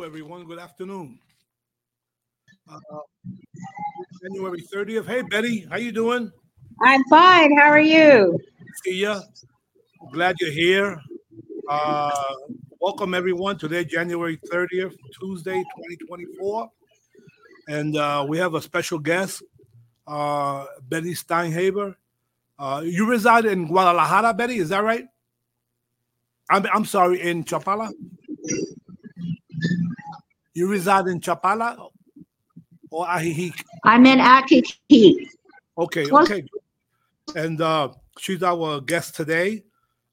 Hello, everyone. Good afternoon. Uh, January 30th. Hey, Betty, how you doing? I'm fine. How are you? See ya. Glad you're here. Uh, welcome, everyone. Today, January 30th, Tuesday, 2024. And uh, we have a special guest, uh, Betty Steinhaber. Uh, you reside in Guadalajara, Betty, is that right? I'm, I'm sorry, in Chapala? You reside in Chapala or Ajijic? I'm in Ajijic. Okay, okay. And uh, she's our guest today.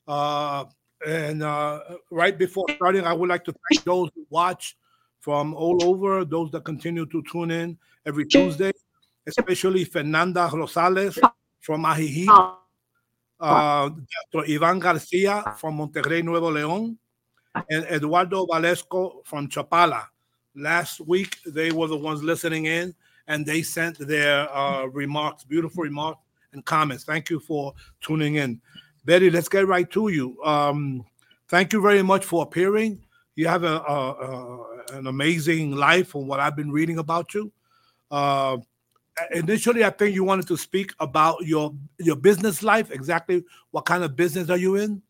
Uh, and uh, right before starting, I would like to thank those who watch from all over, those that continue to tune in every Tuesday, especially Fernanda Rosales from Ajijic, uh, Dr. Ivan Garcia from Monterrey, Nuevo León, and Eduardo Valesco from Chapala. Last week, they were the ones listening in, and they sent their uh, remarks, beautiful remarks and comments. Thank you for tuning in. Betty, let's get right to you. Um, thank you very much for appearing. You have a, a, a- an amazing life from what I've been reading about you. Uh, initially, I think you wanted to speak about your your business life. Exactly, what kind of business are you in?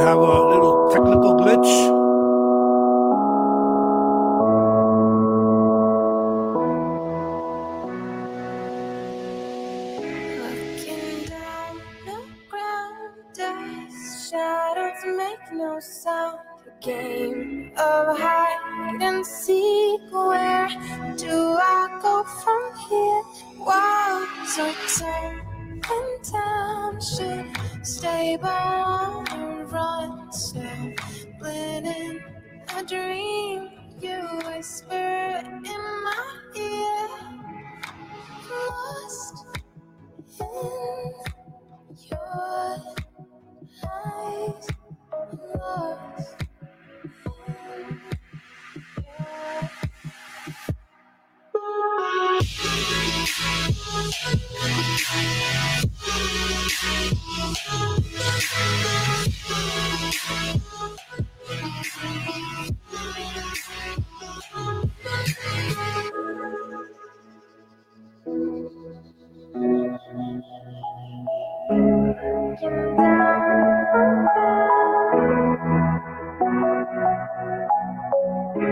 Have a little technical glitch. Looking dream. You whisper in my ear. Lost in your eyes, lost in your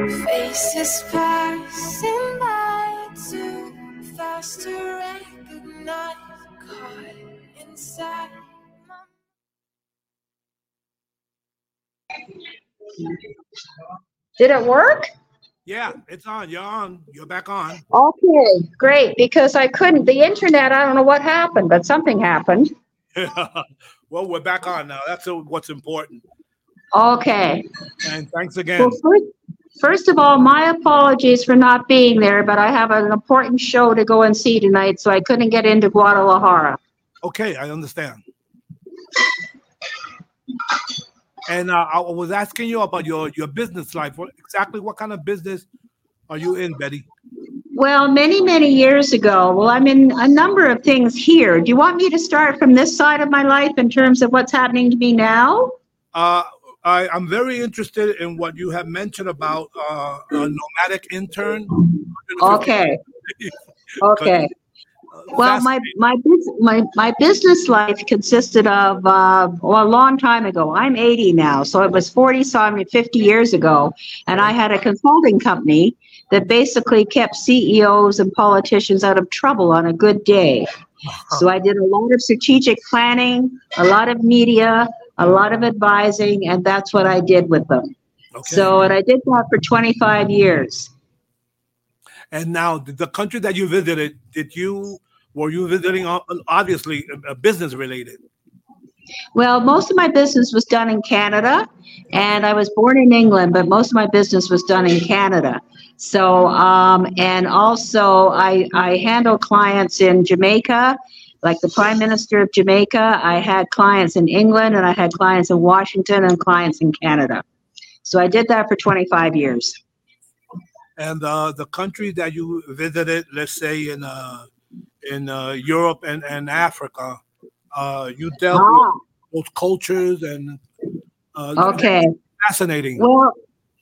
Faces passing by too fast to recognize. Caught inside my Did it work? Yeah, it's on. You're on. You're back on. Okay, great. Because I couldn't, the internet, I don't know what happened, but something happened. well, we're back on now. That's uh, what's important. Okay. And thanks again. Well, first, first of all, my apologies for not being there, but I have an important show to go and see tonight, so I couldn't get into Guadalajara. Okay, I understand. And uh, I was asking you about your your business life. What, exactly what kind of business are you in, Betty? Well, many, many years ago, well, I'm in a number of things here. Do you want me to start from this side of my life in terms of what's happening to me now? Uh, I, I'm very interested in what you have mentioned about uh, a nomadic intern. Okay. Okay. Well, my my my my business life consisted of uh, well, a long time ago. I'm 80 now, so it was 40 some 50 years ago, and I had a consulting company that basically kept CEOs and politicians out of trouble on a good day. So I did a lot of strategic planning, a lot of media, a lot of advising, and that's what I did with them. Okay. So, and I did that for 25 years. and now the country that you visited, did you were you visiting obviously uh, business related? Well, most of my business was done in Canada, and I was born in England, but most of my business was done in Canada. So, um, and also I, I handle clients in Jamaica, like the Prime Minister of Jamaica. I had clients in England, and I had clients in Washington, and clients in Canada. So I did that for 25 years. And uh, the country that you visited, let's say in uh, in uh, Europe and, and Africa, uh, you dealt with Ah, those cultures and uh, okay. fascinating. Well,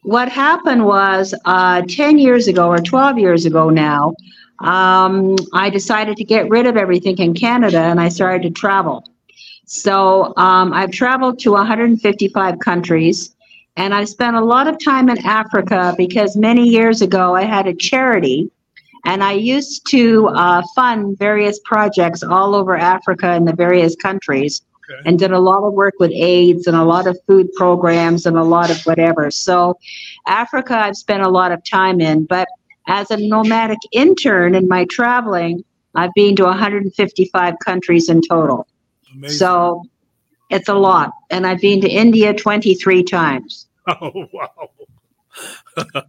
what happened was uh, 10 years ago or 12 years ago now, um, I decided to get rid of everything in Canada and I started to travel. So um, I've traveled to 155 countries and I spent a lot of time in Africa because many years ago I had a charity and I used to uh, fund various projects all over Africa and the various countries Okay. and did a lot of work with AIDS and a lot of food programs and a lot of whatever. So, Africa, I've spent a lot of time in, but as a nomadic intern in my traveling, I've been to 155 countries in total. Amazing. So, it's a lot. And I've been to India 23 times. oh wow.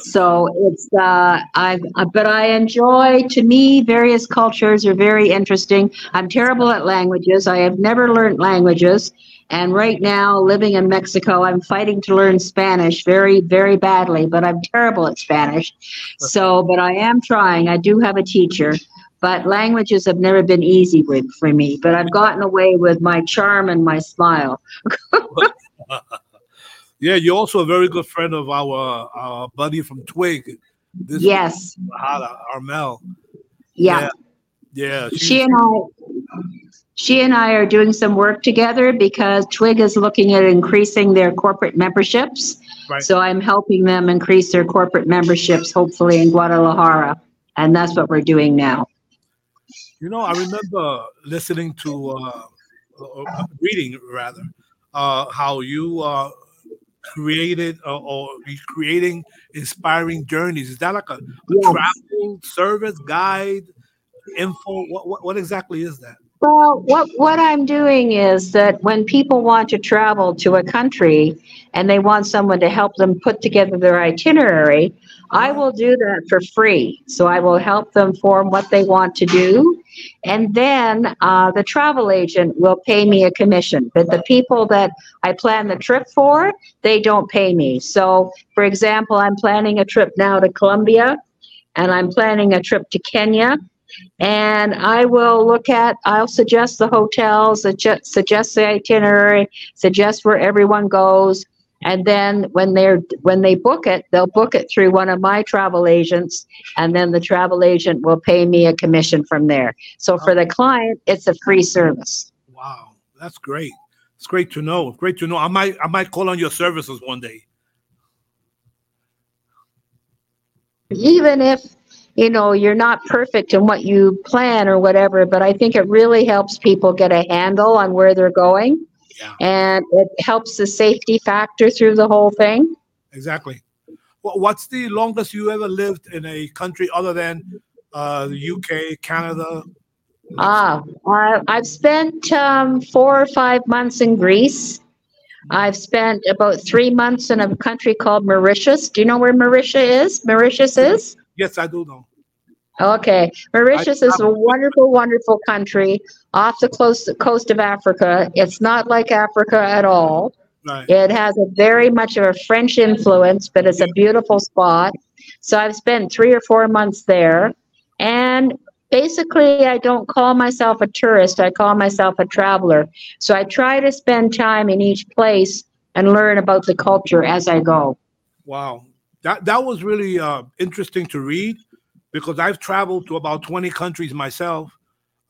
So it's uh, I uh, but I enjoy. To me, various cultures are very interesting. I'm terrible at languages. I have never learned languages, and right now, living in Mexico, I'm fighting to learn Spanish very, very badly. But I'm terrible at Spanish. So, but I am trying. I do have a teacher. But languages have never been easy with for me. But I've gotten away with my charm and my smile. Yeah, you're also a very good friend of our our buddy from Twig. This Yes. Hada, Armel. Yeah. Yeah. she and I she and I are doing some work together because Twig is looking at increasing their corporate memberships. Right. So I'm helping them increase their corporate memberships, hopefully in Guadalajara. And that's what we're doing now. You know, I remember listening to, uh, uh, reading rather, uh, how you uh, created uh, or creating inspiring journeys. Is that like a, a Yes. travel service guide info? What, what what exactly is that? Well, what, what I'm doing is that when people want to travel to a country and they want someone to help them put together their itinerary, I will do that for free. So I will help them form what they want to do. And then uh, the travel agent will pay me a commission. But the people that I plan the trip for, they don't pay me. So, for example, I'm planning a trip now to Colombia and I'm planning a trip to Kenya and I will look at, I'll suggest the hotels, suggest, suggest the itinerary, suggest where everyone goes. And then when they're, when they book it, they'll book it through one of my travel agents. And then the travel agent will pay me a commission from there. So for the client, it's a free service. Wow, that's great. It's great to know. Great to know. I might I might call on your services one day. Even if, you know, you're not perfect in what you plan or whatever, but I think it really helps people get a handle on where they're going. Yeah. And it helps the safety factor through the whole thing. Exactly. Well, what's the longest you ever lived in a country other than uh, the UK, Canada? Ah, I, I've spent um, four or five months in Greece. I've spent about three months in a country called Mauritius. Do you know where Mauritius is? Mauritius is? Yes, I do know. Okay. Mauritius is a wonderful, wonderful country off the coast, coast of Africa. It's not like Africa at all. Right. It has a very much of a French influence, but it's a beautiful spot. So I've spent three or four months there. And basically, I don't call myself a tourist, I call myself a traveler. So I try to spend time in each place and learn about the culture as I go. Wow. That that was really uh, interesting to read because I've traveled to about 20 countries myself.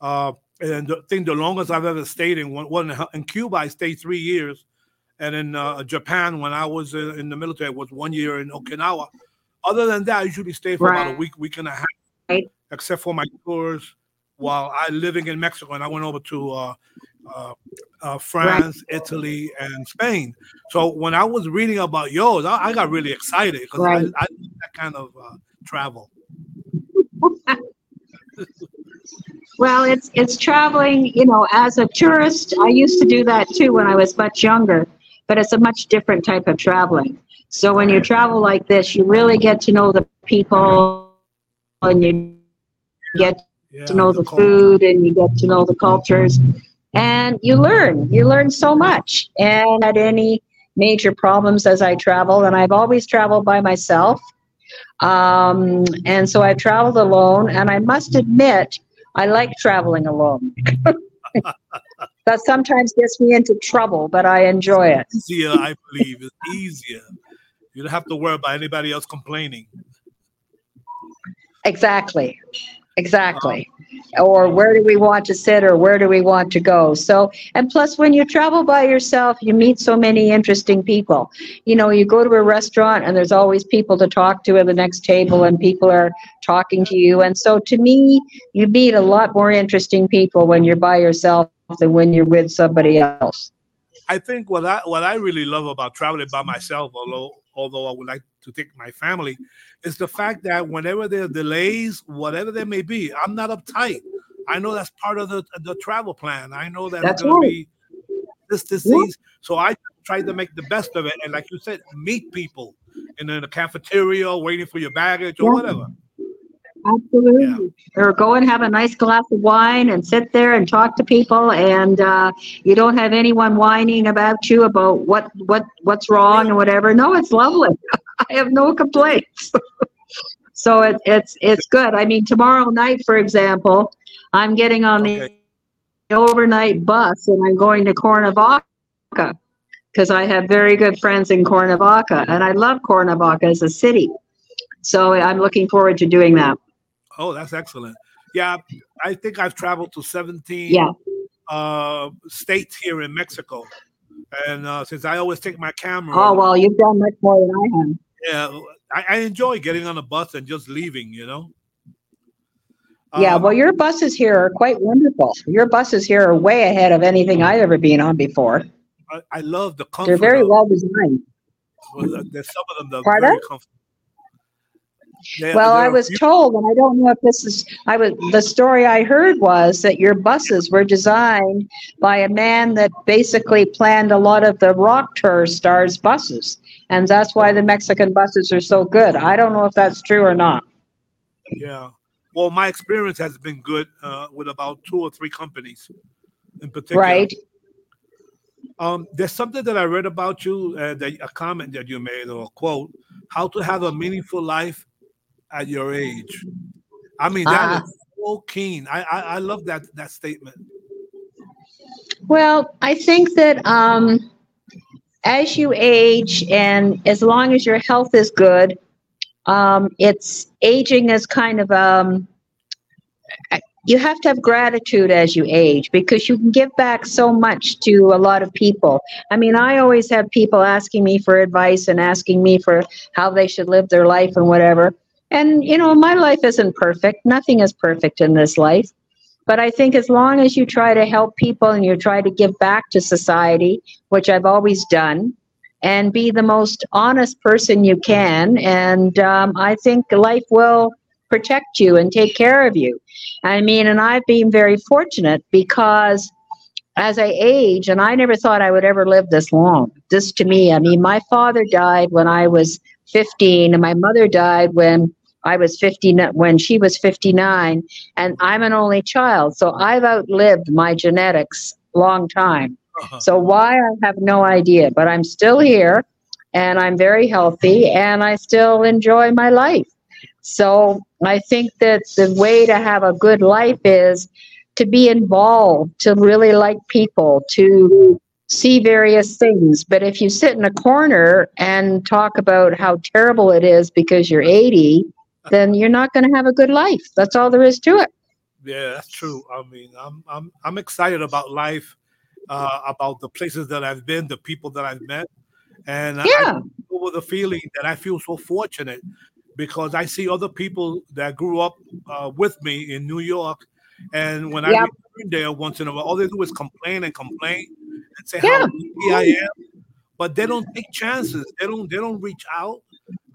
Uh, and I think the longest I've ever stayed in one, one in Cuba, I stayed three years. And in uh, Japan, when I was uh, in the military, was one year in Okinawa. Other than that, I usually stay for about a week, week and a half, Right. except for my tours while I living in Mexico. And I went over to uh, France, right. Italy, and Spain. So when I was reading about yours, I, I got really excited because right. I, I that kind of uh, travel. well, it's it's traveling. You know, as a tourist, I used to do that too when I was much younger, but it's a much different type of traveling. So when you travel like this, you really get to know the people, and you get yeah, to know the, the food, and you get to know the cultures and you learn. You learn so much. And at any major problems as i travel and i've always traveled by myself um, and so i've traveled alone and i must admit i like traveling alone. That sometimes gets me into trouble but i enjoy it. Easier i believe. It's easier. You don't have to worry about anybody else complaining. Exactly. Exactly or where do we want to sit or where do we want to go. So and plus when you travel by yourself you meet so many interesting people. You know you go to a restaurant and there's always people to talk to at the next table and people are talking to you. And so to me you meet a lot more interesting people when you're by yourself than when you're with somebody else. I think what i what i really love about traveling by myself although although i would like to take my family is the fact that whenever there are delays, whatever there may be, I'm not uptight. I know that's part of the the travel plan. I know that that's going right. to be this disease. So I try to make the best of it. And like you said, meet people in the cafeteria waiting for your baggage or yeah. whatever. Absolutely. Yeah. Or go and have a nice glass of wine and sit there and talk to people, and uh, you don't have anyone whining about you about what what what's wrong and whatever. No, it's lovely. I have no complaints. so it, it's it's good. I mean, tomorrow night, for example, I'm getting on the okay. overnight bus and I'm going to Cuernavaca because I have very good friends in Cuernavaca, and I love Cuernavaca as a city. So I'm looking forward to doing that. Oh, that's excellent. Yeah, I think I've traveled to 17 yeah. uh, states here in Mexico. And uh, since I always take my camera. Oh, well, you've done much more than I have. Yeah, I, I enjoy getting on a bus and just leaving, you know? Yeah, um, well, your buses here are quite wonderful. Your buses here are way ahead of anything I've ever been on before. I, I love the comfort. They're very well designed. Well, there's some of them that are very comfortable well, I was told, and I don't know if this is, I was, the story I heard was that your buses were designed by a man that basically planned a lot of the rock tour stars buses. And that's why the Mexican buses are so good. I don't know if that's true or not. Yeah. Well, my experience has been good uh, with about two or three companies in particular. Right. Um, there's something that I read about you, uh, that a comment that you made or a quote, how to have a meaningful life at your age. I mean, that uh, is so keen. I, I, I love that that statement. Well, I think that um, as you age, and as long as your health is good, um, it's aging is kind of um, you have to have gratitude as you age because you can give back so much to a lot of people. I mean, I always have people asking me for advice and asking me for how they should live their life and whatever. And, you know, my life isn't perfect. Nothing is perfect in this life. But I think as long as you try to help people and you try to give back to society, which I've always done, and be the most honest person you can, and um, I think life will protect you and take care of you. I mean, and I've been very fortunate because as I age, and I never thought I would ever live this long. This to me, I mean, my father died when I was 15 and my mother died when I was 50 when she was 59 and I'm an only child so I've outlived my genetics long time uh-huh. so why I have no idea but I'm still here and I'm very healthy and I still enjoy my life so I think that the way to have a good life is to be involved to really like people to see various things. But if you sit in a corner and talk about how terrible it is because you're 80, then you're not going to have a good life. That's all there is to it. Yeah, that's true. I mean, I'm I'm I'm excited about life, uh, about the places that I've been, the people that I've met, and yeah. I, with the feeling that I feel so fortunate because I see other people that grew up uh, with me in New York, And when I Yep. return there once in a while, all they do is complain and complain and say Yeah. how lucky I am. But they don't take chances. They don't. They don't reach out.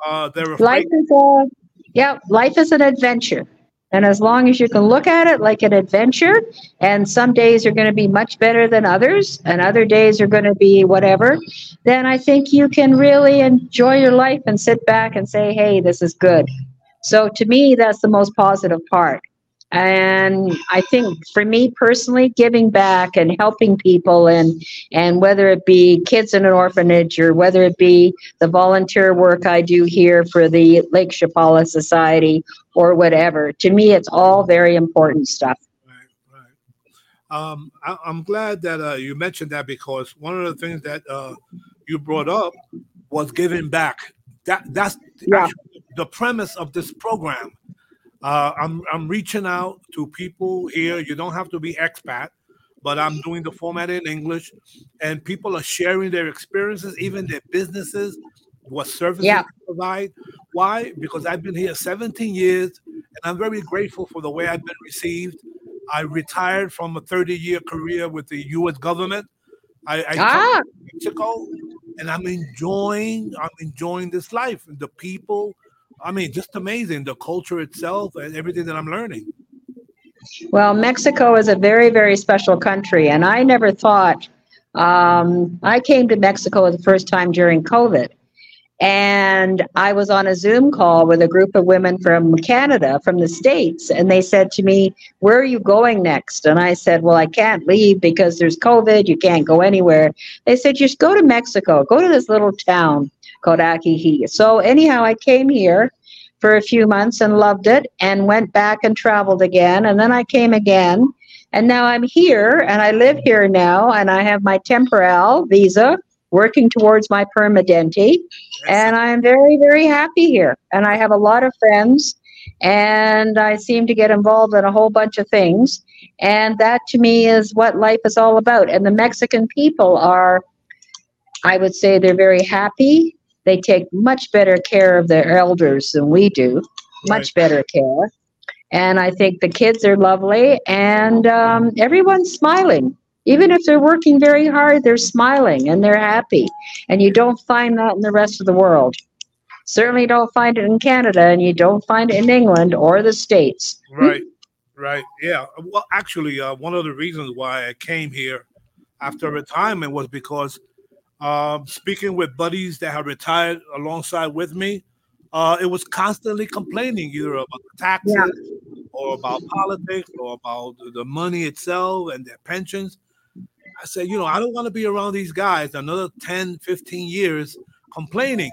Uh, they're afraid. Life is a, yeah, life is an adventure. And as long as you can look at it like an adventure, and some days are going to be much better than others, and other days are going to be whatever, then I think you can really enjoy your life and sit back and say, hey, this is good. So to me, that's the most positive part. And I think for me personally, giving back and helping people and and whether it be kids in an orphanage or whether it be the volunteer work I do here for the Lake Chapala Society or whatever. To me, it's all very important stuff. Right, right. Um, I, I'm glad that uh, you mentioned that because one of the things that uh, you brought up was giving back. That that's Yeah. the premise of this program. Uh, I'm I'm reaching out to people here. You don't have to be expat, but I'm doing the format in English, and people are sharing their experiences, even their businesses, what services Yeah. they provide. Why? Because I've been here 17 years, and I'm very grateful for the way I've been received. I retired from a 30 year career with the U.S. government. I, I Ah, Mexico, and I'm enjoying. I'm enjoying this life. And the people. I mean, just amazing. The culture itself and everything that I'm learning. well, Mexico is a very, very special country. And I never thought, um, I came to Mexico the first time during COVID. And I was on a Zoom call with a group of women from Canada, from the States, and they said to me, Where are you going next? And I said, Well, I can't leave because there's COVID. You can't go anywhere. They said, Just go to Mexico, go to this little town called Ajijic. So, anyhow, I came here for a few months and loved it and went back and traveled again. And then I came again. And now I'm here and I live here now and I have my temporal visa working towards my permanente and I'm very, very happy here. And I have a lot of friends, and I seem to get involved in a whole bunch of things. And that to me is what life is all about. And the Mexican people are, I would say, they're very happy. They take much better care of their elders than we do, much better care. And I think the kids are lovely, and um, everyone's smiling. Even if they're working very hard, they're smiling and they're happy. And you don't find that in the rest of the world. Certainly don't find it in Canada, and you don't find it in England or the States. Right, right. Yeah. Well, actually, uh, one of the reasons why I came here after retirement was because um, speaking with buddies that have retired alongside with me, uh, it was constantly complaining either about the taxes or about politics or about the money itself and their pensions. I said, you know, I don't want to be around these guys another 10, 15 years complaining.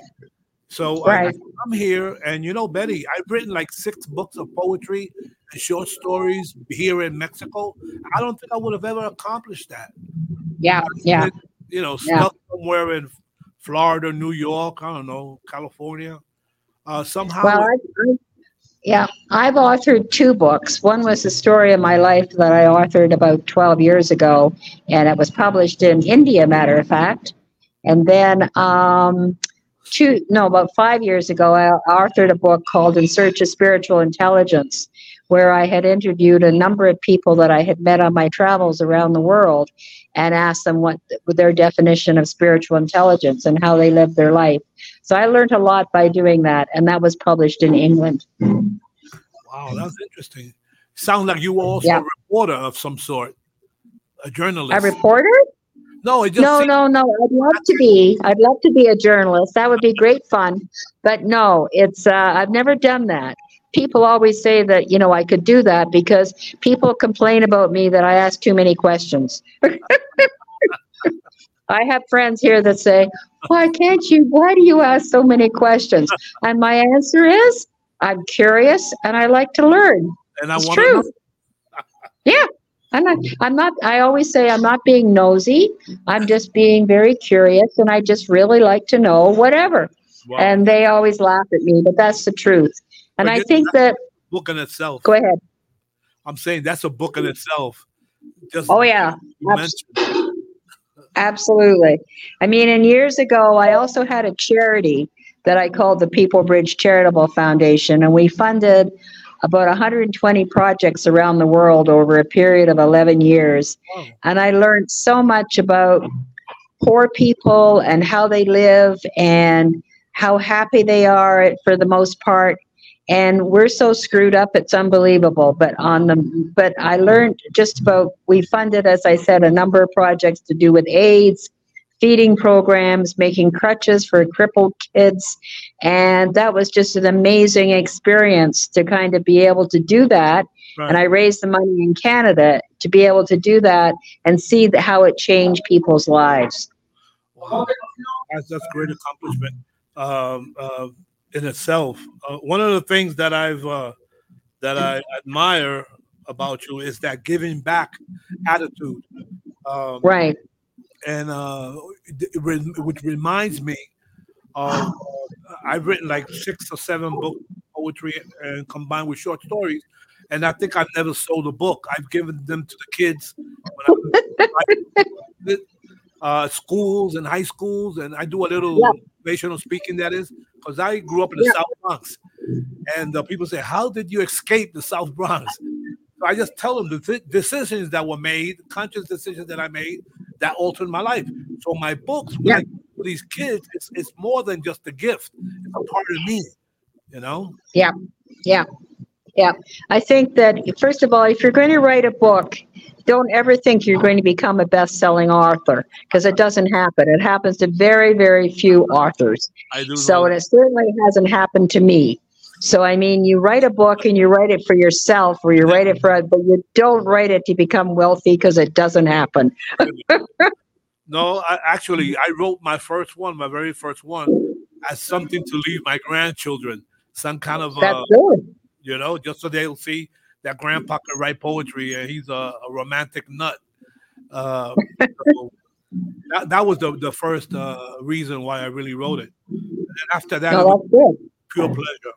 So Right. I'm here, and you know, Betty, I've written like six books of poetry and short stories here in Mexico. I don't think I would have ever accomplished that. Yeah, yeah. You know, Yeah. somewhere in Florida, New York, I don't know, California. Uh, somehow, Well, I, I, yeah, I've authored two books. One was the story of my life that I authored about 12 years ago, and it was published in India, matter of fact. And then, um, two, no, about five years ago, I authored a book called In Search of Spiritual Intelligence, where I had interviewed a number of people that I had met on my travels around the world and asked them what their definition of spiritual intelligence and how they live their life. So I learned a lot by doing that, and that was published in England. wow, that's interesting. Sounds like you were also Yeah. a reporter of some sort, a journalist. A reporter? no, it just No, seemed- no, no. I'd love to be. I'd love to be a journalist. That would be great fun. But no, it's. Uh, I've never done that. People always say that you know I could do that because people complain about me that I ask too many questions. I have friends here that say, "Why can't you? Why do you ask so many questions?" And my answer is, "I'm curious and I like to learn." and I It's want true. to Yeah. I'm not, I'm not, I always say I'm not being nosy. I'm just being very curious and I just really like to know whatever. wow, And they always laugh at me, but that's the truth. And I think that, book in itself. go ahead. I'm saying that's a book in itself. Just Oh, yeah. you abs- mentioned. Absolutely. I mean, and years ago, I also had a charity that I called the People Bridge Charitable Foundation, and we funded about 120 projects around the world over a period of 11 years. Wow. And I learned so much about poor people and how they live and how happy they are for the most part. And we're so screwed up, it's unbelievable. But on the, but I learned just about, we funded, as I said, a number of projects to do with AIDS, feeding programs, making crutches for crippled kids. And that was just an amazing experience to kind of be able to do that. Right. And I raised the money in Canada to be able to do that and see how it changed people's lives. Wow. That's, that's great accomplishment um, uh, in itself. Uh, one of the things that I've uh, that I admire about you is that giving back attitude. Um, Right. and uh, which reminds me of uh, I've written like six or seven books poetry and combined with short stories, and I think I've never sold a book. I've given them to the kids when I was uh, schools and high schools, and I do a little. Motivational speaking. That is because I grew up in the Yeah. South Bronx, and uh, people say, "How did you escape the South Bronx?" So I just tell them the th- decisions that were made, conscious decisions that I made that altered my life. So my books, Yeah. Give these kids, it's, it's more than just a gift. It's a part of me, you know? Yeah. Yeah. Yeah. I think that, first of all, if you're going to write a book, don't ever think you're going to become a best selling author because it doesn't happen. It happens to very, very few authors. I do. So, know. and it certainly hasn't happened to me. So, I mean, you write a book and you write it for yourself or you write it for, but you don't write it to become wealthy because it doesn't happen. No, I, actually, I wrote my first one, my very first one, as something to leave my grandchildren, some kind of, That's uh, good. you know, just so they'll see that grandpa could write poetry and he's a, a romantic nut. Uh, so that, that was the, the first uh, reason why I really wrote it. And after that, No, that's good. pure pleasure.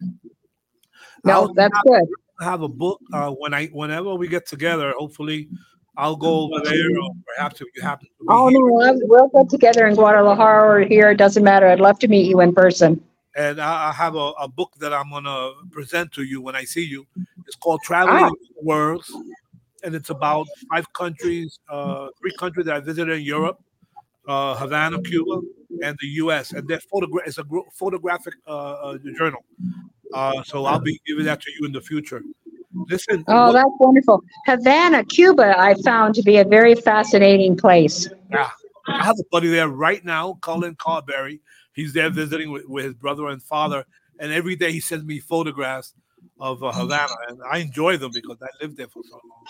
No, I'll that's have, good. have a book uh, when I whenever we get together. Hopefully, I'll go over there, or perhaps if you happen to Oh, no, we'll get together in Guadalajara or here. It doesn't matter. I'd love to meet you in person. And I, I have a, a book that I'm gonna present to you when I see you. It's called Traveling Ah. the Worlds, and it's about five countries, uh, three countries that I visited in Europe, uh, Havana, Cuba, and the U.S. And they're photogra- It's a gro- photographic uh, uh, journal. Uh, so I'll be giving that to you in the future. Listen, Oh, what- that's wonderful. Havana, Cuba, I found to be a very fascinating place. Yeah. I have a buddy there right now, Colin Carberry. He's there mm-hmm. visiting with, with his brother and father, mm-hmm. and every day he sends me photographs of uh, mm-hmm. Havana, and I enjoy them because I lived there for so long.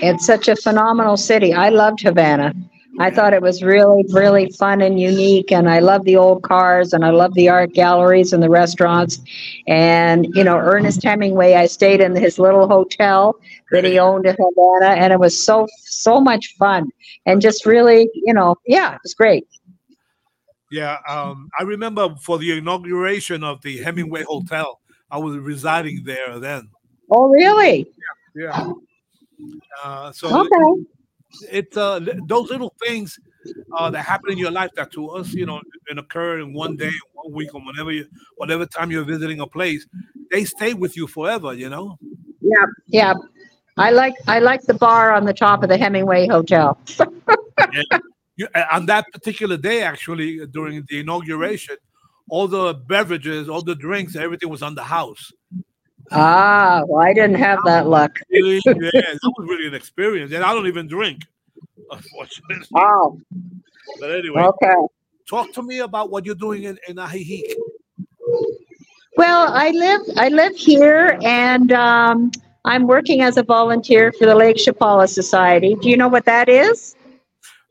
It's such a phenomenal city. I loved Havana. I thought it was really, really fun and unique. And I love the old cars and I love the art galleries and the restaurants. And, you know, Ernest Hemingway, I stayed in his little hotel that he owned in Havana. And it was so, so much fun. And just really, you know, yeah, it was great. Yeah, um, I remember for the inauguration of the Hemingway Hotel, I was residing there then. Oh, really? Yeah. Uh, so Okay. it's uh, those little things uh, that happen in your life that to us, you know, and occur in one day, one week, or whenever you, whatever time you're visiting a place, they stay with you forever. You know. Yeah. Yeah. I like, I like the bar on the top of the Hemingway Hotel. You, on that particular day, actually, during the inauguration, all the beverages, all the drinks, everything was on the house. Ah, well, I didn't have that luck. Really, yeah, that was really an experience, and I don't even drink, unfortunately. Oh, But anyway, okay. talk to me about what you're doing in in Ajijic. Well, I live I live here, and um, I'm working as a volunteer for the Lake Chapala Society. Do you know what that is?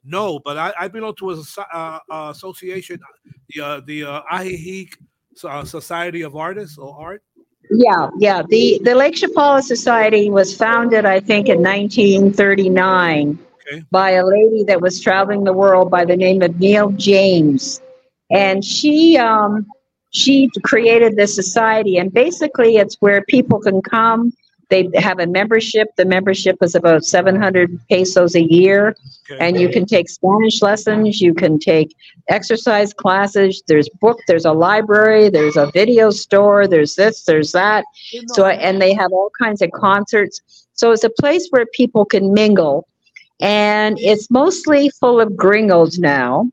No, but I, I belong to a soci- uh, uh, association, the uh, the uh, Ajijic uh, Society of Artists or Art. Yeah, yeah. The the Lake Chapala Society was founded, I think, in 1939 Okay. by a lady that was traveling the world by the name of Neill James, and she um, she created this society, and basically, it's where people can come they have a membership. The membership is about 700 pesos a year. And you can take Spanish lessons, you can take exercise classes, there's book, there's a library, there's a video store, there's this, there's that. So, and they have all kinds of concerts. So it's a place where people can mingle. And it's mostly full of gringos now.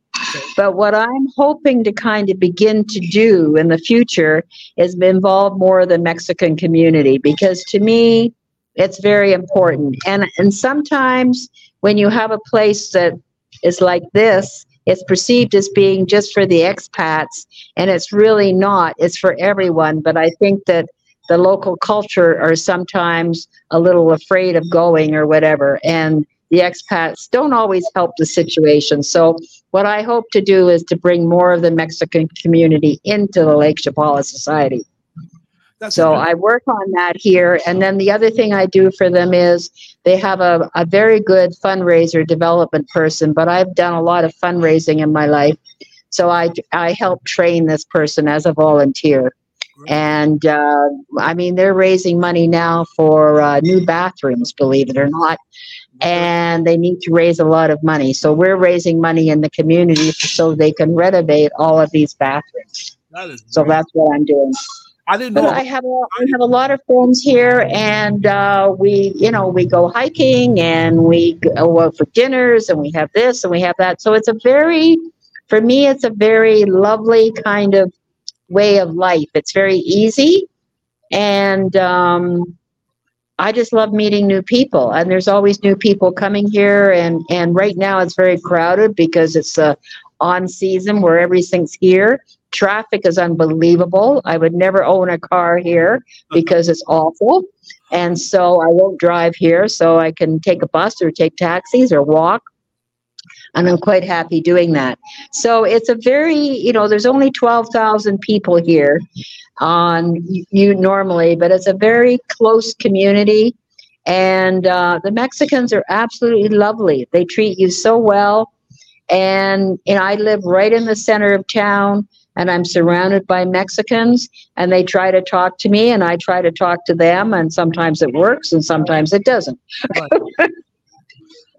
But what I'm hoping to kind of begin to do in the future is involve more of the Mexican community because to me, it's very important. And and sometimes when you have a place that is like this, it's perceived as being just for the expats, and it's really not. It's for everyone. But I think that the local culture are sometimes a little afraid of going or whatever, and the expats don't always help the situation. So what I hope to do is to bring more of the Mexican community into the Lake Chapala Society. That's So. I work on that here. And then the other thing I do for them is they have a, a very good fundraiser development person, but I've done a lot of fundraising in my life. So I, I help train this person as a volunteer. Great. And uh, I mean, they're raising money now for uh, new bathrooms, believe it or not. And they need to raise a lot of money. So we're raising money in the community so they can renovate all of these bathrooms. That So that's what I'm doing. I didn't But know. I have a, I have a lot of friends here, and uh, we, you know, we go hiking and we go out for dinners, and we have this and we have that. So it's a very, for me, it's a very lovely kind of way of life. It's very easy, and um, I just love meeting new people. And there's always new people coming here, and and right now it's very crowded because it's a on season where everything's here traffic is unbelievable. I would never own a car here because it's awful. And so I won't drive here. So I can take a bus or take taxis or walk. And I'm quite happy doing that. So it's a very, you know, there's only 12,000 people here on you normally, but it's a very close community. And uh, the Mexicans are absolutely lovely. They treat you so well. And, and I live right in the center of town and I'm surrounded by Mexicans and they try to talk to me and I try to talk to them and sometimes it works and sometimes it doesn't.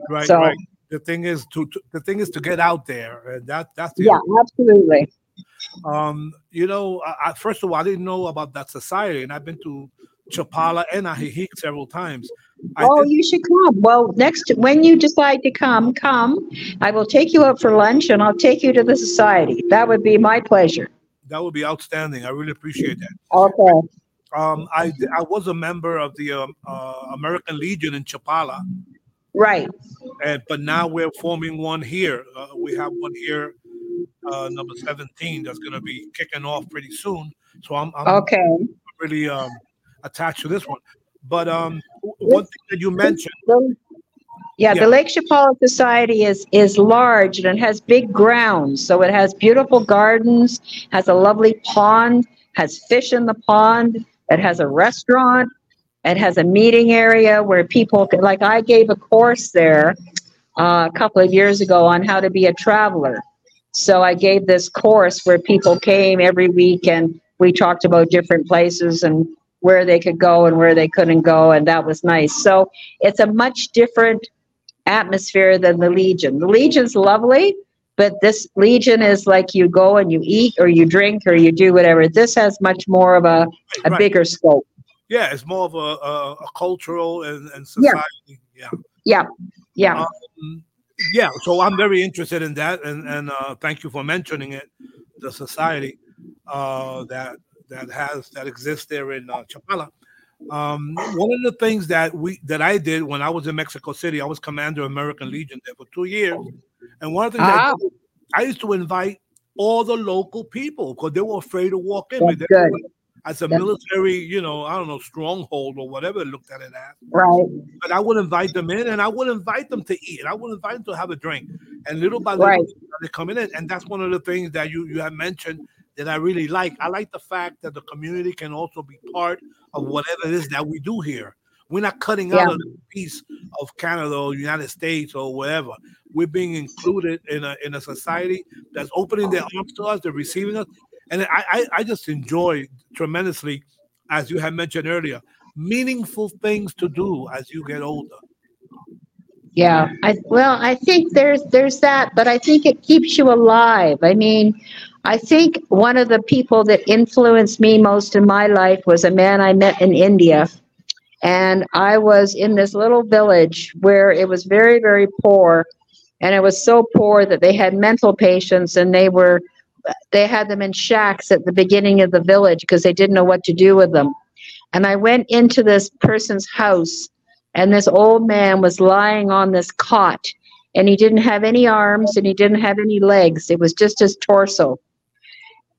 right, so- right. The thing is to, to the thing is to get out there, and that that's the Yeah, absolutely. Um, you know, I, I, first of all, I didn't know about that society, and I've been to Chapala and Ajijic several times. I Oh, you should come. Well, next, when you decide to come, come. I will take you out for lunch and I'll take you to the society. That would be my pleasure. that would be outstanding. I really appreciate that. Okay. Um, I I was a member of the um, uh, American Legion in Chapala, Right. and but now we're forming one here. Uh, we have one here, uh, number seventeen, that's going to be kicking off pretty soon. So I'm, I'm Okay. really um, attached to this one. But um, one thing that you mentioned, Yeah, Yeah. the Lake Chapala Society is is large and it has big grounds. So it has beautiful gardens, has a lovely pond, has fish in the pond. It has a restaurant. It has a meeting area where people like I gave a course there uh, a couple of years ago on how to be a traveler. So I gave this course where people came every week and we talked about different places and where they could go and where they couldn't go, and that was nice. So it's a much different atmosphere than the Legion. The Legion's lovely, but this Legion is like you go and you eat or you drink or you do whatever. This has much more of a, a Right. bigger scope. Yeah, it's more of a, a, a cultural and, and society. Yeah. Yeah, yeah, Um, yeah, so I'm very interested in that, and and uh, thank you for mentioning it. The society uh, that that has that exists there in uh, Chapala. Um, one of the things that we that I did when I was in Mexico City, I was commander of American Legion there for two years, and one of the things I, Ah. did, I used to invite all the local people because they were afraid to walk in. That's They good. As a That's- military, you know, I don't know, stronghold or whatever looked at it as right, but I would invite them in and I would invite them to eat. and I would invite them to have a drink. And little by little, Right. they come in. And that's one of the things that you, you have mentioned that I really like. I like the fact that the community can also be part of whatever it is that we do here. We're not cutting out Yeah. a piece of Canada or United States or whatever. We're being included in a in a society that's opening their arms to us, they're receiving us. And I, I, just enjoy tremendously, as you had mentioned earlier, meaningful things to do as you get older. Yeah, I well, I think there's there's that, but I think it keeps you alive. I mean, I think one of the people that influenced me most in my life was a man I met in India. And I was in this little village where it was very, very poor. And it was so poor that they had mental patients and they were they had them in shacks at the beginning of the village because they didn't know what to do with them. And I went into this person's house and this old man was lying on this cot and he didn't have any arms and he didn't have any legs. It was just his torso.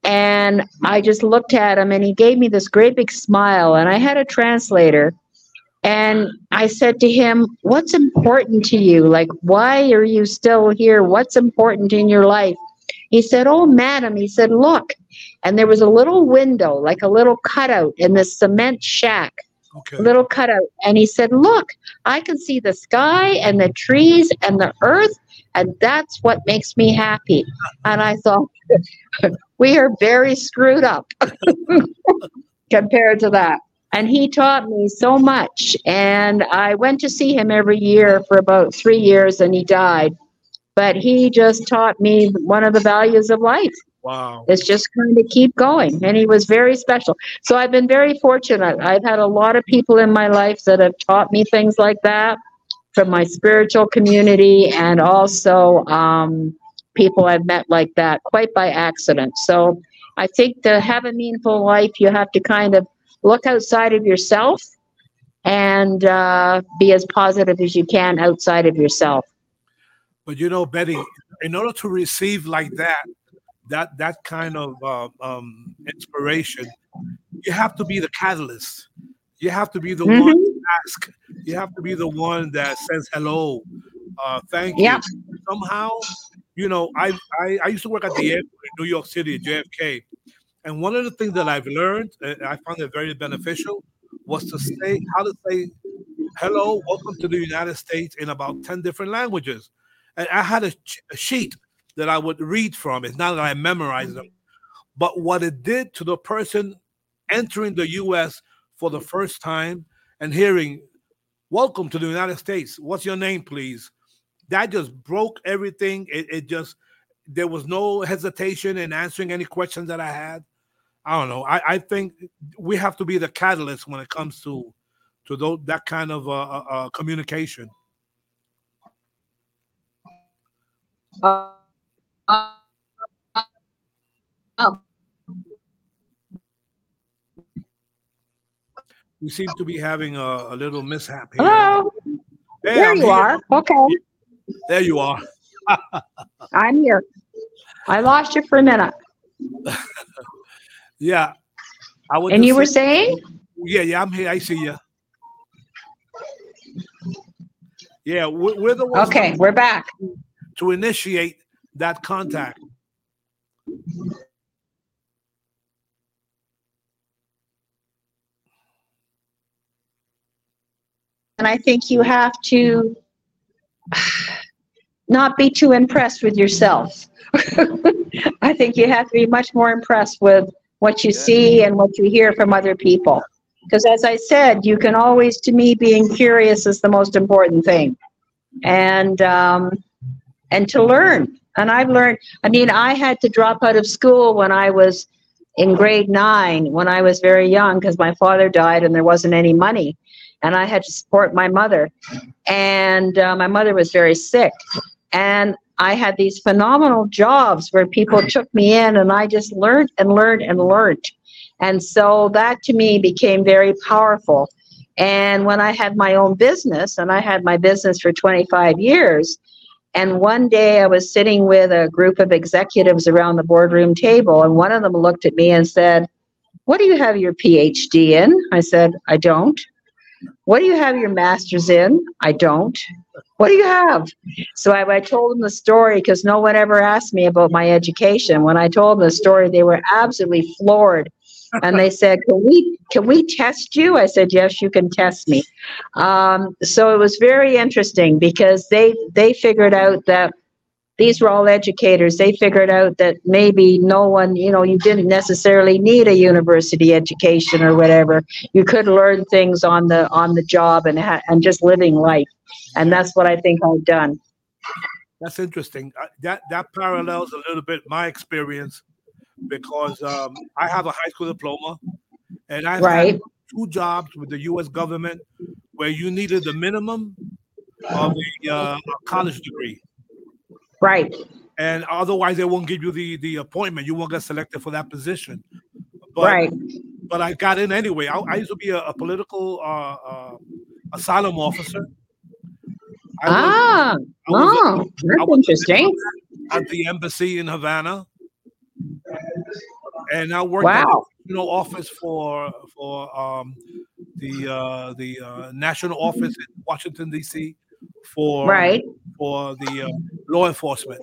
And I just looked at him and he gave me this great big smile. And I had a translator. And I said to him, What's important to you? Like, why are you still here? What's important in your life? He said, Oh, madam, he said, Look. And there was a little window, like a little cutout in the cement shack, Okay. little cutout. And he said, Look, I can see the sky and the trees and the earth. And that's what makes me happy. And I thought, we are very screwed up compared to that. And he taught me so much. And I went to see him every year for about three years and he died. But he just taught me one of the values of life Wow. It's just kind of keep going. And he was very special. So I've been very fortunate. I've had a lot of people in my life that have taught me things like that from my spiritual community and also um, people I've met like that quite by accident. So I think to have a meaningful life, you have to kind of look outside of yourself and uh, be as positive as you can outside of yourself. But you know, Betty, in order to receive like that, that that kind of uh, um, inspiration, you have to be the catalyst. You have to be the Mhm. one to ask. You have to be the one that says hello, uh, thank you. Somehow, you know, I, I I used to work at the airport in New York City, JFK, and one of the things that I've learned, and I found it very beneficial, was to say how to say hello, welcome to the United States in about ten different languages and I had a, a sheet that I would read from. It's not that I memorized them, but what it did to the person entering the U.S. for the first time and hearing, "Welcome to the United States. What's your name, please?" That just broke everything. It, it just there was no hesitation in answering any questions that I had. I don't know. I, I think we have to be the catalyst when it comes to to tho- that kind of uh, uh, uh. Uh, oh, We seem to be having a, a little mishap here. hello, Hey, there I'm you here. are. Okay, There you are. I'm here. I lost you for a minute. Yeah. I was And you were saying- saying? yeah, yeah, I'm here. I see you. Yeah, we're, we're the ones Okay, we're back. To initiate that contact. And I think you have to not be too impressed with yourself. I think you have to be much more impressed with what you see and what you hear from other people. Because as I said, you can always, to me, being curious is the most important thing. And um, and to learn. And I've learned, I mean, I had to drop out of school when I was in grade nine, when I was very young, because my father died and there wasn't any money. And I had to support my mother. And uh, my mother was very sick. And I had these phenomenal jobs where people took me in, and I just learned and learned and learned. And so that to me became very powerful. And when I had my own business, and I had my business for 25 years, and one day I was sitting with a group of executives around the boardroom table, and one of them looked at me and said, What do you have your PhD in? I said, I don't. What do you have your master's in? I don't. What do you have? So I, I told them the story because no one ever asked me about my education. When I told them the story, they were absolutely floored. And they said, "Can we can we test you?" I said, "Yes, you can test me." Um, so it was very interesting because they they figured out that these were all educators. They figured out that maybe no one, you know, you didn't necessarily need a university education or whatever. You could learn things on the on the job and ha- and just living life. And that's what I think I've done. That's interesting. Uh, that that parallels a little bit my experience because um, I have a high school diploma, and I've Right. had two jobs with the U.S. government where you needed the minimum of a, uh, college degree, Right. and otherwise they won't give you the the appointment. You won't get selected for that position. But, right. But I got in anyway. I, I used to be a, a political uh, uh, asylum officer. I Ah. Was- Oh, I that's was- interesting. at the embassy in Havana, and I worked Wow. the national office for for um, the uh, the uh, national office in Washington D.C. for Right. for the uh, law enforcement.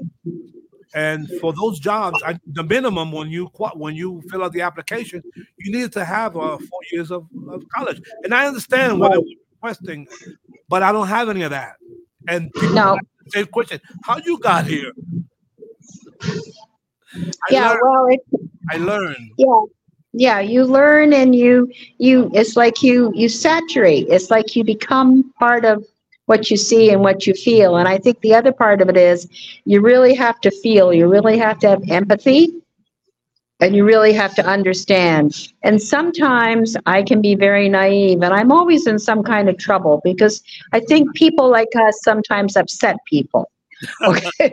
And for those jobs, I, the minimum when you when you fill out the application, you needed to have uh, four years of, of college. And I understand what I was requesting, but I don't have any of that. And No. the same question: How you got here? I Yeah. learned. Well, it, I learned. yeah. Yeah. You learn and you, you, it's like you, you saturate. It's like you become part of what you see and what you feel. And I think the other part of it is you really have to feel, you really have to have empathy and you really have to understand. And sometimes I can be very naive and I'm always in some kind of trouble because I think people like us sometimes upset people. Okay.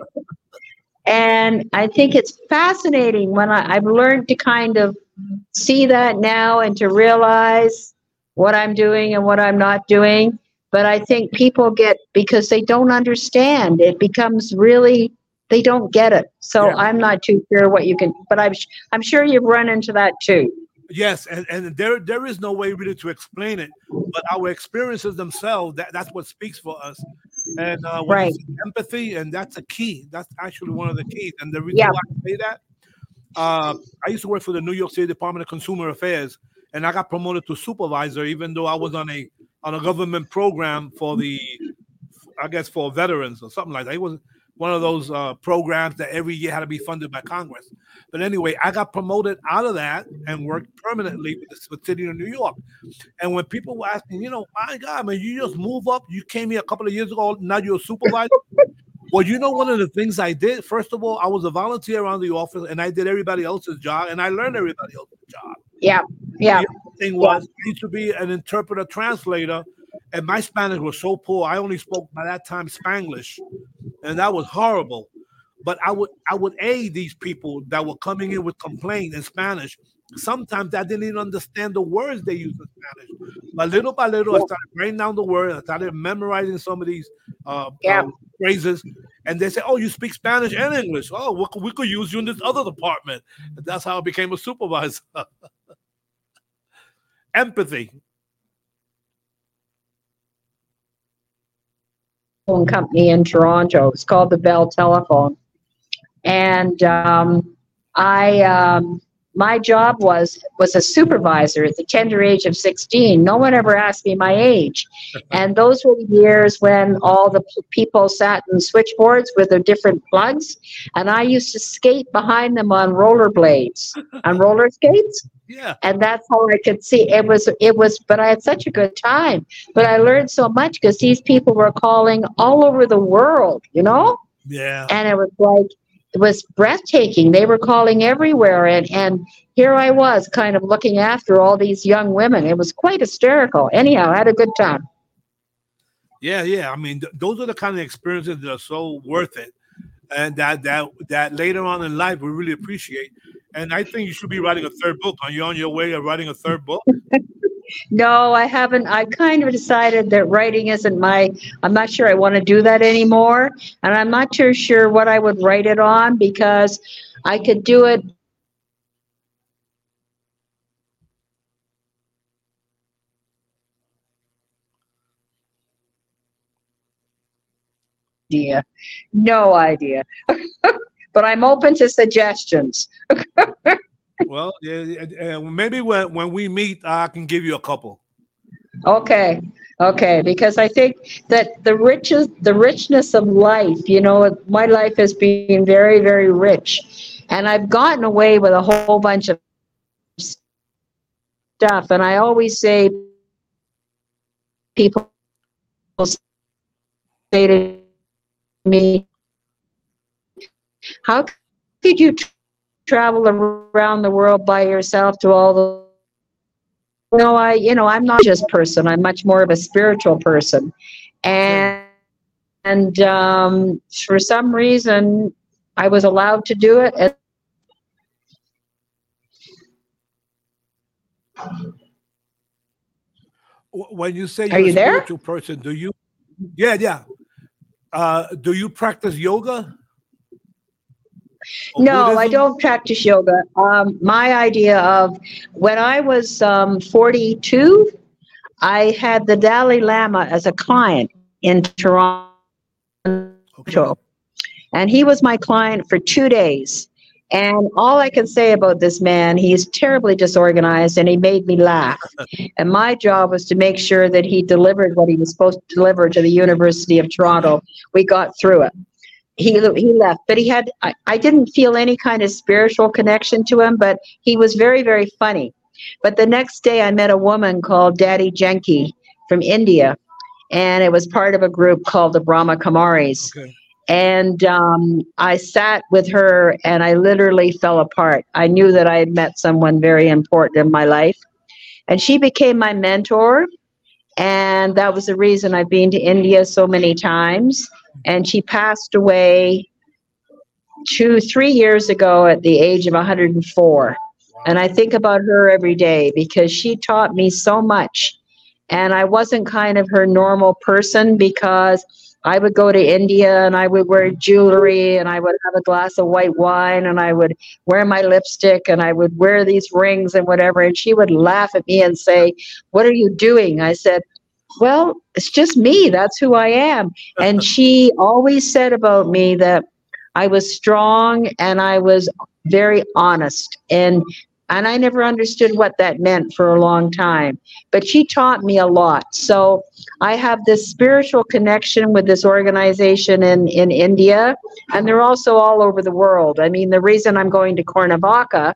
And I think it's fascinating when I, I've learned to kind of see that now and to realize what I'm doing and what I'm not doing. But I think people get because they don't understand. It becomes really they don't get it. So Yeah. I'm not too sure what you can. But I'm I'm sure you've run into that too. Yes, and, and there there is no way really to explain it, but our experiences themselves that, that's what speaks for us. And uh, Right. empathy, and that's a key. That's actually one of the keys. And the reason Yeah. why I say that, uh, I used to work for the New York City Department of Consumer Affairs, and I got promoted to supervisor, even though I was on a on a government program for the, I guess for veterans or something like that. It was one of those uh, programs that every year had to be funded by Congress. But anyway, I got promoted out of that and worked permanently with the city of New York. And when people were asking, you know, my God, man, you just move up. You came here a couple of years ago. Now you're a supervisor. well, you know, one of the things I did, first of all, I was a volunteer around the office and I did everybody else's job and I learned everybody else's job. Yeah. Yeah. Thing was, I used to be an interpreter translator, and my Spanish was so poor. I only spoke by that time Spanglish, and that was horrible. But I would I would aid these people that were coming in with complaint in Spanish. Sometimes I didn't even understand the words they used in Spanish. But little by little, I started writing down the words. I started memorizing some of these uh, Yeah. uh, phrases, and they said, "Oh, you speak Spanish and English. Oh, we could, we could use you in this other department." And that's how I became a supervisor. Empathy. Company in Toronto. It's called the Bell Telephone. And um, I, um, my job was was a supervisor at the tender age of 16. No one ever asked me my age, and those were the years when all the p- people sat in switchboards with their different plugs, and I used to skate behind them on rollerblades, on roller skates Yeah. and that's how I could see it was it was but I had such a good time but I learned so much because these people were calling all over the world you know Yeah. and it was like was breathtaking they were calling everywhere and and here I was kind of looking after all these young women it was quite hysterical anyhow I had a good time Yeah, yeah. I mean, th- those are the kind of experiences that are so worth it, and that that that later on in life we really appreciate. And I think you should be writing a third book. Are you on your way of writing a third book? No, I haven't. I kind of decided that writing isn't my, I'm not sure I want to do that anymore. And I'm not too sure what I would write it on because I could do it. Idea. No idea. but I'm open to suggestions. well, yeah, maybe when when we meet, I can give you a couple. Okay. Okay, because I think that the riches, the richness of life, you know, my life has been very, very rich. And I've gotten away with a whole bunch of stuff. And I always say, people say to me, how could you travel around the world by yourself to all the no, I, you know, I'm not just person. I'm much more of a spiritual person, and and um, for some reason, I was allowed to do it. And when you say Are you're you a there? spiritual person, do you? Yeah, yeah. Uh, do you practice yoga? No, I don't practice yoga. Um, my idea of when I was um, 42, I had the Dalai Lama as a client in Toronto. Okay. And he was my client for two days. And all I can say about this man, he's terribly disorganized and he made me laugh. And my job was to make sure that he delivered what he was supposed to deliver to the University of Toronto. We got through it. He, he left, but he had, I, I didn't feel any kind of spiritual connection to him, but he was very, very funny. But the next day I met a woman called Dadi Janki from India. And it was part of a group called the Brahma Kumaris Okay. and um, I sat with her and I literally fell apart. I knew that I had met someone very important in my life, and she became my mentor. And that was the reason I've been to India so many times. And she passed away two, three years ago at the age of 104. And I think about her every day because she taught me so much. And I wasn't kind of her normal person because I would go to India and I would wear jewelry and I would have a glass of white wine and I would wear my lipstick and I would wear these rings and whatever. And she would laugh at me and say, What are you doing? I said, Well, it's just me. That's who I am. And she always said about me that I was strong and I was very honest. And and I never understood what that meant for a long time. But she taught me a lot. So I have this spiritual connection with this organization in, in India, and they're also all over the world. I mean, the reason I'm going to Cuernavaca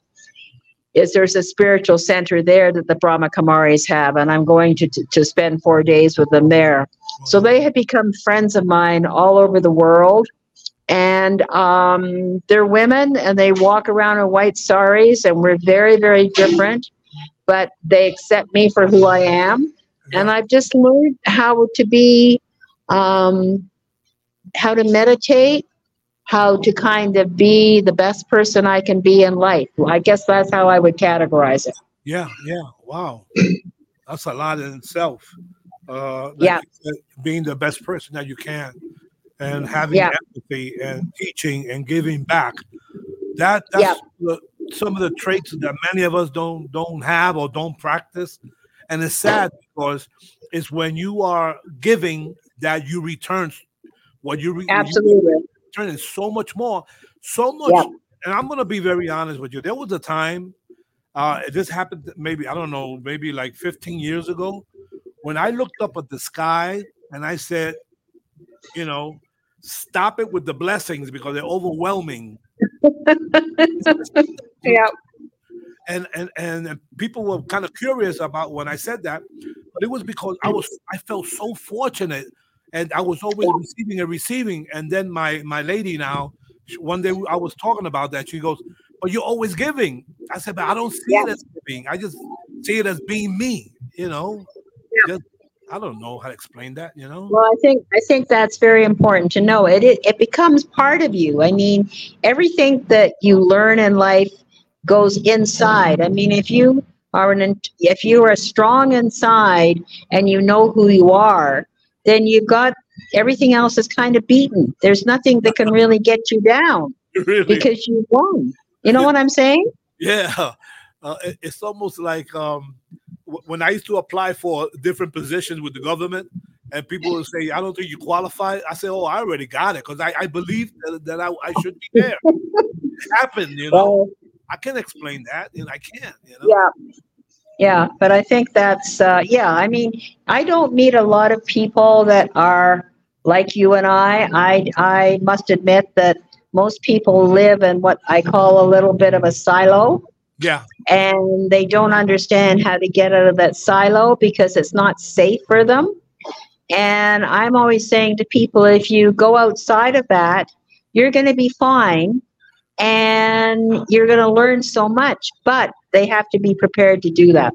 is there's a spiritual center there that the Brahma Kumaris have, and I'm going to, to, to spend four days with them there. So they have become friends of mine all over the world. And um, they're women and they walk around in white saris, and we're very, very different, but they accept me for who I am and I've just learned how to be, um, how to meditate, how to kind of be the best person I can be in life. I guess that's how I would categorize it. Yeah, yeah. Wow. That's a lot in itself. Uh, like Yeah. said, being the best person that you can and having Yeah. empathy and teaching and giving back. That that's Yeah. the, some of the traits that many of us don't don't have or don't practice. And it's sad because it's when you are giving that you return what you re- what you Absolutely. Return is so much more, so much. Yeah. And I'm gonna be very honest with you. There was a time, uh, this happened maybe I don't know, maybe like 15 years ago, when I looked up at the sky and I said, you know, stop it with the blessings because they're overwhelming. Yeah. and and and people were kind of curious about when I said that, but it was because I was I felt so fortunate, and I was always receiving and receiving. And then my my lady now, one day I was talking about that. She goes, "But you're always giving." I said, "But I don't see it as giving. I just see it as being me." You know, Yeah. just I don't know how to explain that. You know, Well, I think I think that's very important to know. It, it it becomes part of you. I mean, everything that you learn in life goes inside. I mean, if you are an if you are strong inside and you know who you are, then you've got everything else is kind of beaten. There's nothing that can really get you down really. because you won. You know what I'm saying? Yeah, uh, it- it's almost like um, w- when I used to apply for different positions with the government, and people would say, "I don't think you qualify." I say, "Oh, I already got it because I, I believe that, that I, I should be there." it happened, you know. Well, I can explain that, and I can't, you know. yeah. Yeah, but I think that's uh, yeah. I mean, I don't meet a lot of people that are like you and I. I I must admit that most people live in what I call a little bit of a silo. Yeah. And they don't understand how to get out of that silo because it's not safe for them. And I'm always saying to people if you go outside of that, you're going to be fine and you're going to learn so much, but they have to be prepared to do that.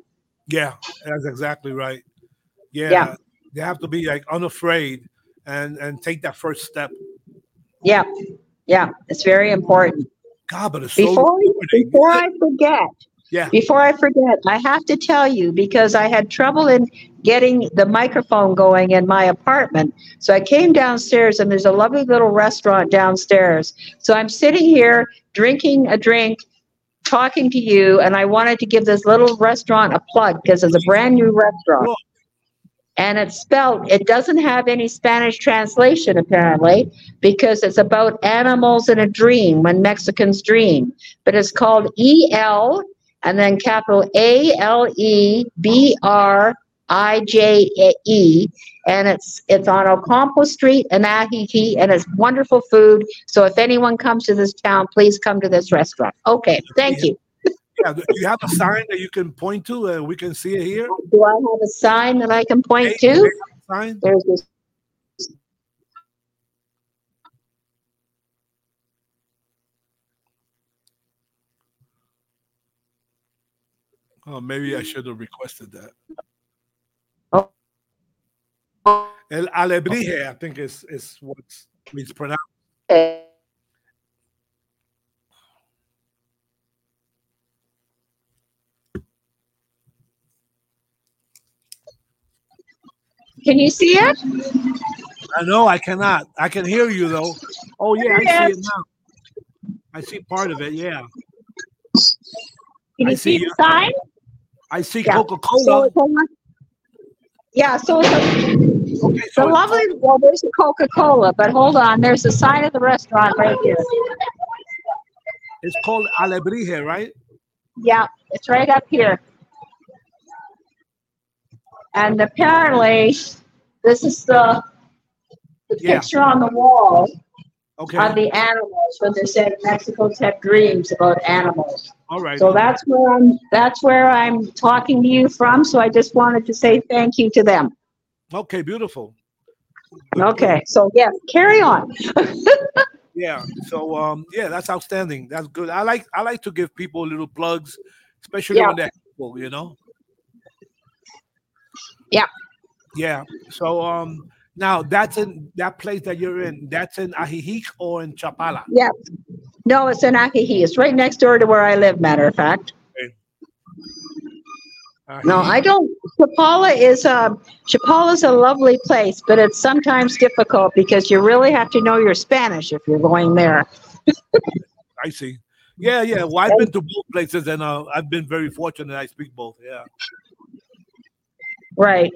Yeah, that's exactly right. Yeah, Yeah. they have to be like unafraid and and take that first step. Yeah. Yeah, it's very important. God, but it's so Before, before I forget, yeah, Before I forget, I have to tell you because I had trouble in getting the microphone going in my apartment. So I came downstairs and there's a lovely little restaurant downstairs. So I'm sitting here drinking a drink, talking to you, and I wanted to give this little restaurant a plug because it's a brand new restaurant. Cool. And it's spelled, it doesn't have any Spanish translation apparently because it's about animals in a dream when Mexicans dream. But it's called E L and then capital A L E B R I J E, and it's it's on Ocampo Street in Ajijic, and it's wonderful food. So if anyone comes to this town, please come to this restaurant. Okay, thank you. yeah. Do you have a sign that you can point to and we can see it here? Do I have a sign that I can point Hey, to? Sign? There's this. Oh, maybe I should have requested that. El alebrije, I think is is what's it's pronounced. uh, Can you see it? I know I cannot. I can hear you though. Oh yeah, I see it now. I see part of it. Yeah, Can I you see see the sign? I see Yeah. Coca Cola. it's a, yeah, so it's a, Okay, a lovely, well, there's a Coca-Cola, but hold on, there's a sign of the restaurant right here. it's called alebrije, right? Yeah, it's right up here. And apparently, this is the, the Yeah. picture on the wall Okay, of the animals when they said Mexicans have dreams about animals. all right. So that's where I'm, that's where I'm talking to you from. So I just wanted to say thank you to them. Okay, beautiful. Okay, so yes, carry on. Yeah. So um yeah, that's outstanding. That's good. I like I like to give people little plugs, especially Yeah. when they're helpful, you know. Yeah. Yeah. So um now that's in that place that you're in. That's in Ajijic or in Chapala. Yeah. No, it's in Ajijic. It's right next door to where I live, matter of fact. No, I don't. Chapala is um Chapala is a lovely place, but it's sometimes difficult because you really have to know your Spanish if you're going there. I see. Yeah, yeah. Well, I've been to both places and uh, I've been very fortunate. I speak both. Yeah. Right.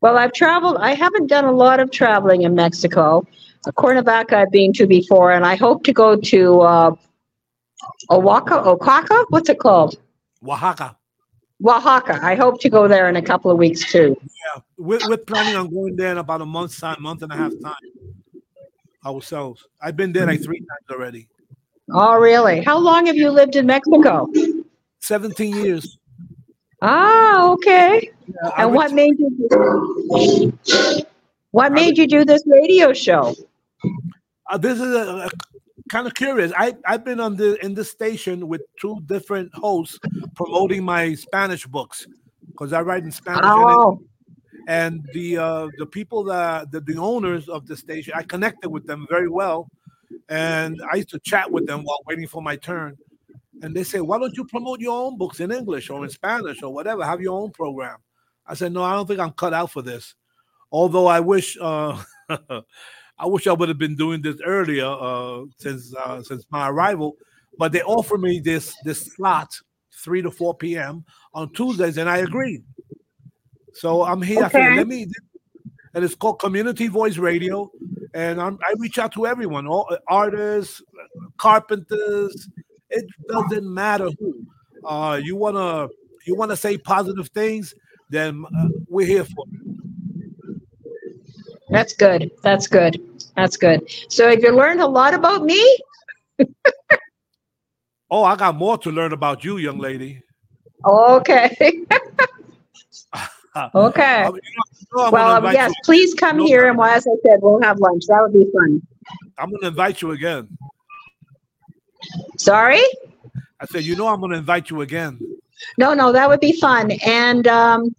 Well, I've traveled. I haven't done a lot of traveling in Mexico. Cuernavaca I've been to before, and I hope to go to uh, Oaxaca. Oaxaca? What's it called? Oaxaca. Oaxaca. I hope to go there in a couple of weeks too. Yeah. We're, we're planning on going there in about a month's time, month and a half time. Ourselves. I've been there like three times already. Oh, really? How long have you lived in Mexico? 17 years. Ah, okay. Yeah, And what made you? What made you do this radio show? uh, this is a, kind of curious. I I've been on the in this station with two different hosts promoting my Spanish books because I write in Spanish. Oh, and the uh, the people that the, the owners of the station, I connected with them very well, and I used to chat with them while waiting for my turn. And they say, "Why don't you promote your own books in English or in Spanish or whatever? Have your own program." I said, "No, I don't think I'm cut out for this." Although I wish, uh, I wish I would have been doing this earlier uh, since uh, since my arrival. But they offered me this this slot, three to four p.m. on Tuesdays, and I agreed. So I'm here. Okay. let me, and it's called Community Voice Radio, and I'm, I reach out to everyone, all artists, carpenters. It doesn't matter who. Uh, you wanna you want to say positive things, then uh, we're here for it. That's good. That's good. That's good. So have you learned a lot about me? Oh, I got more to learn about you, young lady. Okay. okay. You know- you know Well, yes, please come No, here and well, as I said, we'll have lunch. That would be fun. I'm gonna invite you again. Sorry? I said, you know, I'm gonna invite you again. No, no, that would be fun. And um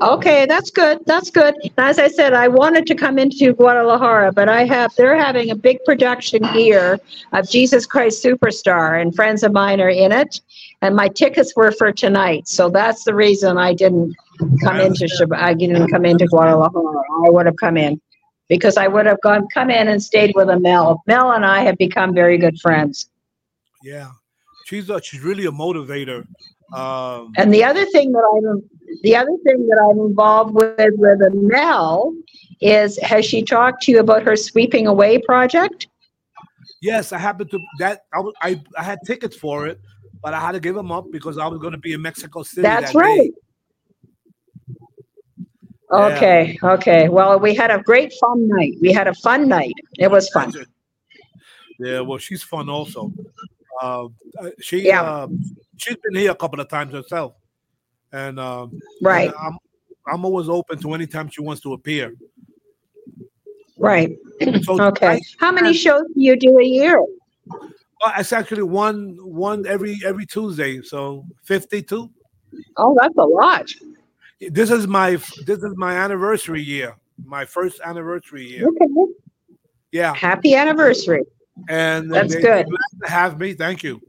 okay, that's good. That's good. As I said, I wanted to come into Guadalajara, but I have they're having a big production here of Jesus Christ Superstar and friends of mine are in it. And my tickets were for tonight. So that's the reason I didn't come I into I didn't come into Guadalajara. I would have come in because I would have gone come in and stayed with a Mel. Mel and I have become very good friends. Yeah, she's a, she's really a motivator. Um, And the other thing that I'm, the other thing that I'm involved with with Mel is, has she talked to you about her sweeping away project? yes, I happened to that. I, I I had tickets for it, but I had to give them up because I was going to be in Mexico City. That's that day. right. Okay, okay. Well, we had a great fun night. We had a fun night. It was fun. Yeah, well, she's fun also. Uh, uh, she Yeah. uh, she's been here a couple of times herself, and um, Right, and I'm I'm always open to any time she wants to appear. right. So Okay. tonight, How many shows do you do a year? well, it's actually one one every every Tuesday, so fifty two. Oh, that's a lot. This is my this is my anniversary year, my first anniversary year. Okay. Yeah, Happy anniversary. and That's they- good. glad to have me. Thank you.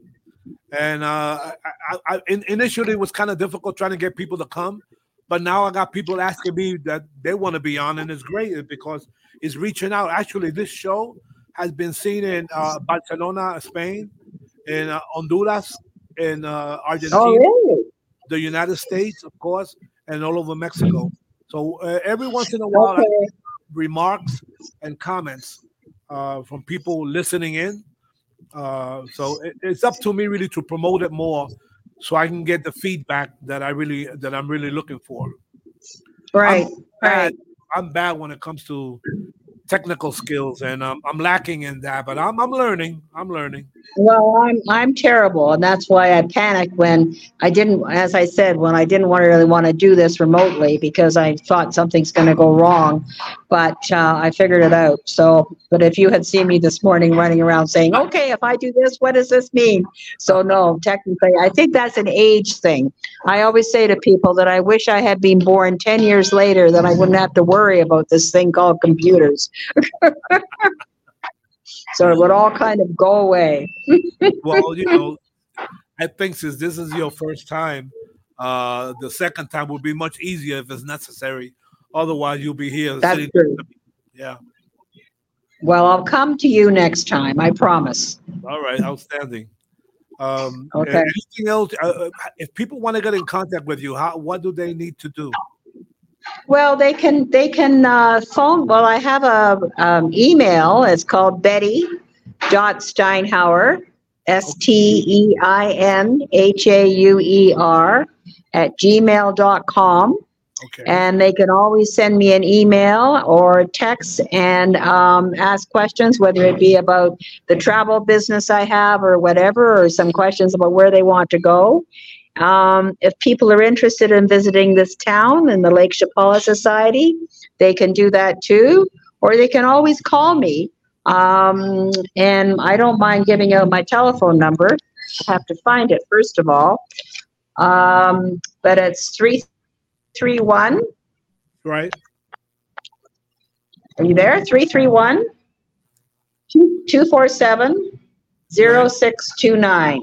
And uh, I, I, initially, it was kind of difficult trying to get people to come, but now I got people asking me that they want to be on, and it's great because it's reaching out. Actually, this show has been seen in uh, Barcelona, Spain, in uh, Honduras, in uh, Argentina, Oh, really? the United States, of course, and all over Mexico. So uh, every once in a while, I Okay. remarks and comments uh, from people listening in. Uh, so it, it's up to me really to promote it more, so I can get the feedback that I really that I'm really looking for. Right, Bad, right. I'm bad when it comes to technical skills, and um, I'm lacking in that. But I'm I'm learning. I'm learning. Well, I'm I'm terrible, and that's why I panicked when I didn't, as I said, when I didn't want to really want to do this remotely because I thought something's going to go wrong, but uh, I figured it out. So, but if you had seen me this morning running around saying, "Okay, if I do this, what does this mean?" So no, technically, I think that's an age thing. I always say to people that I wish I had been born ten years later, then I wouldn't have to worry about this thing called computers. so it would all kind of go away. Well, you know, I think since this is your first time, uh, the second time will be much easier if it's necessary. Otherwise, you'll be here. That's true. Yeah. Well, I'll come to you next time. I promise. All right, outstanding. Um, Okay. Anything else? Uh, uh, if people want to get in contact with you, how what do they need to do? Well, they can they can uh, phone. Well, I have a um, email. It's called Betty dot Steinhauer S T E I N H A U E R at gmail dot com. Okay. And they can always send me an email or text and um, ask questions, whether it be about the travel business I have or whatever, or some questions about where they want to go. Um, if people are interested in visiting this town and the Lake Chapala Society, they can do that too, or they can always call me. Um, and I don't mind giving out my telephone number. I have to find it first of all. Um, but it's three three one. right. Are you there? Three three one two four seven zero six two nine.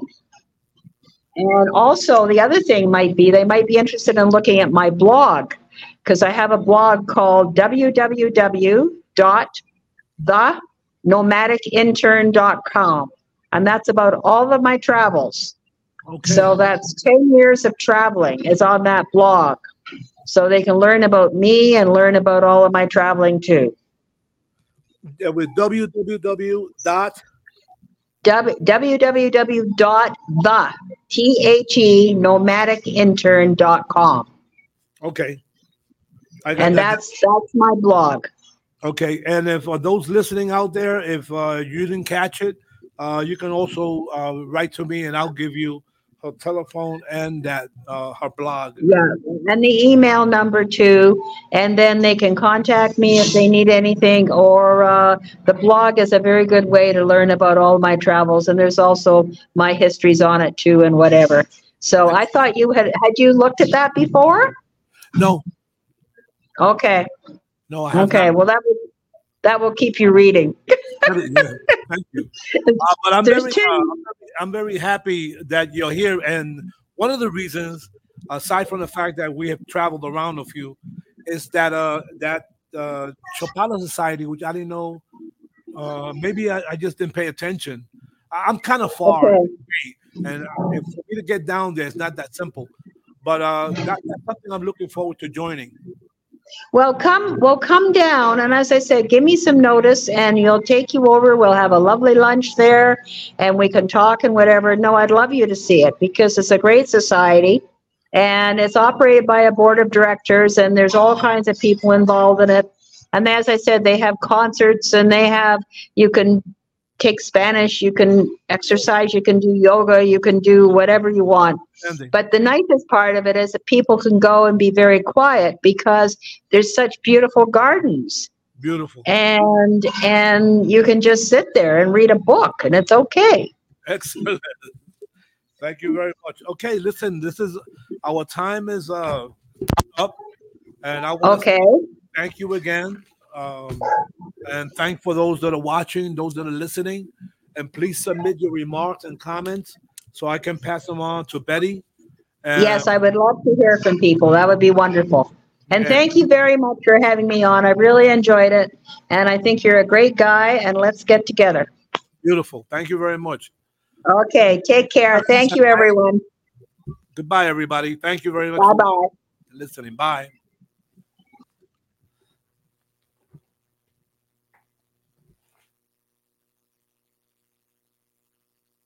And also, the other thing might be they might be interested in looking at my blog because I have a blog called www.thenomadicintern.com. And that's about all of my travels. Okay. So that's 10 years of traveling is on that blog. So they can learn about me and learn about all of my traveling too. Yeah, with www dot W- www.the T-H-E nomadicintern.com. Okay. And that. that's, that's my blog. Okay, and if uh, those listening out there, if uh, you didn't catch it, uh, you can also uh, write to me, and I'll give you her telephone and that uh, her blog. Yeah, and the email number too. And then they can contact me if they need anything, or uh, the blog is a very good way to learn about all my travels. And there's also my histories on it too, and whatever. So I thought you had had you looked at that before? No, Okay, no, okay. not. Well, that will that will keep you reading. Yeah, thank you. Uh, but I'm There's very, two. I'm very- happy that you're here, and one of the reasons, aside from the fact that we have traveled around a few, is that uh that uh Chapala Society, which I didn't know, uh maybe I, I just didn't pay attention. I- I'm kind of far. Okay. and uh, if for me to get down there, it's not that simple. But uh, that, that's something I'm looking forward to joining. Well, come, well, come down, and as I said, give me some notice, and you'll take you over. We'll have a lovely lunch there, and we can talk and whatever. No, I'd love you to see it because it's a great society, and it's operated by a board of directors, and there's all kinds of people involved in it. And as I said, they have concerts, and they have you can take Spanish, you can exercise, you can do yoga, you can do whatever you want. But the nicest part of it is that people can go and be very quiet because there's such beautiful gardens Beautiful. and and you can just sit there and read a book and it's okay. Excellent. Thank you very much. Okay, listen, this is our time is uh up, and I want Okay. thank you again, um, and thank for those that are watching, those that are listening, and please submit your remarks and comments so I can pass them on to Betty. And, Yes, I would love to hear from people. That would be wonderful. And thank you very much for having me on. I really enjoyed it. And I think you're a great guy and let's get together. beautiful. Thank you very much. Okay, take care. Thank you everyone. Goodbye, everybody. Thank you very much Bye bye. listening. Bye.